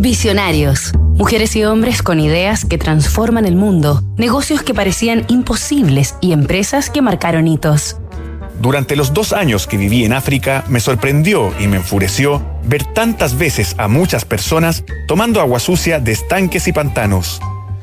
Visionarios. Mujeres y hombres con ideas que transforman el mundo, negocios que parecían imposibles y empresas que marcaron hitos. Durante los dos años que viví en África, me sorprendió y me enfureció ver tantas veces a muchas personas tomando agua sucia de estanques y pantanos.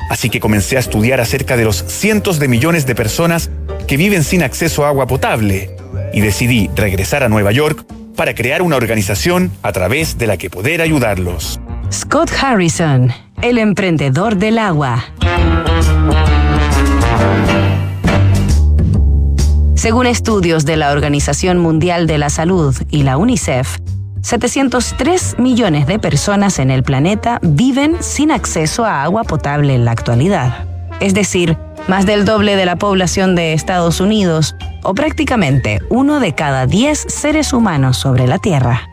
Así que comencé a estudiar acerca de los cientos de millones de personas que viven sin acceso a agua potable y decidí regresar a Nueva York para crear una organización a través de la que poder ayudarlos. Scott Harrison, el emprendedor del agua. Según estudios de la Organización Mundial de la Salud y la UNICEF, 703 millones de personas en el planeta viven sin acceso a agua potable en la actualidad. Es decir, más del doble de la población de Estados Unidos, o prácticamente uno de cada 10 seres humanos sobre la Tierra.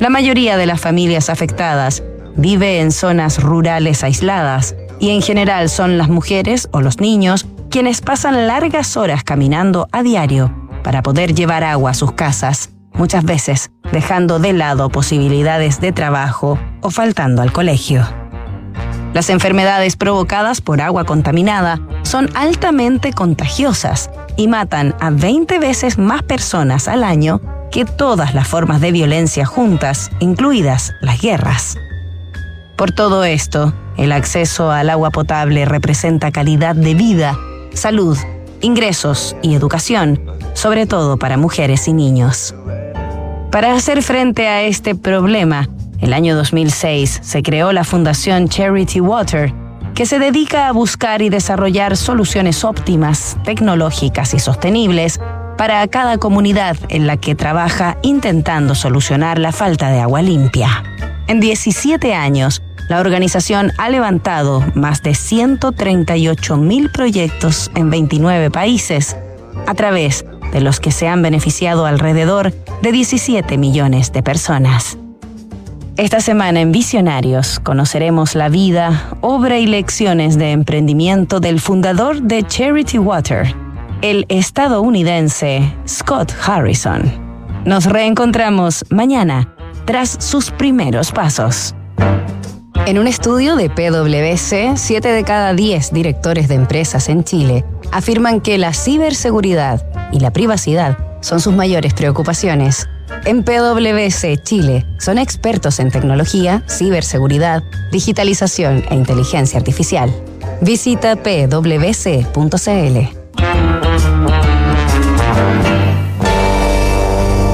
La mayoría de las familias afectadas vive en zonas rurales aisladas y en general son las mujeres o los niños quienes pasan largas horas caminando a diario para poder llevar agua a sus casas, muchas veces dejando de lado posibilidades de trabajo o faltando al colegio. Las enfermedades provocadas por agua contaminada son altamente contagiosas y matan a 20 veces más personas al año que todas las formas de violencia juntas, incluidas las guerras. Por todo esto, el acceso al agua potable representa calidad de vida, salud, ingresos y educación, sobre todo para mujeres y niños. Para hacer frente a este problema, el año 2006 se creó la Fundación Charity Water, que se dedica a buscar y desarrollar soluciones óptimas, tecnológicas y sostenibles para cada comunidad en la que trabaja intentando solucionar la falta de agua limpia. En 17 años, la organización ha levantado más de 138 mil proyectos en 29 países, a través de los que se han beneficiado alrededor de 17 millones de personas. Esta semana en Visionarios conoceremos la vida, obra y lecciones de emprendimiento del fundador de Charity Water, el estadounidense Scott Harrison. Nos reencontramos mañana tras sus primeros pasos. En un estudio de PwC, 7 de cada 10 directores de empresas en Chile afirman que la ciberseguridad y la privacidad son sus mayores preocupaciones. En PwC Chile son expertos en tecnología, ciberseguridad, digitalización e inteligencia artificial. Visita pwc.cl. Thank you.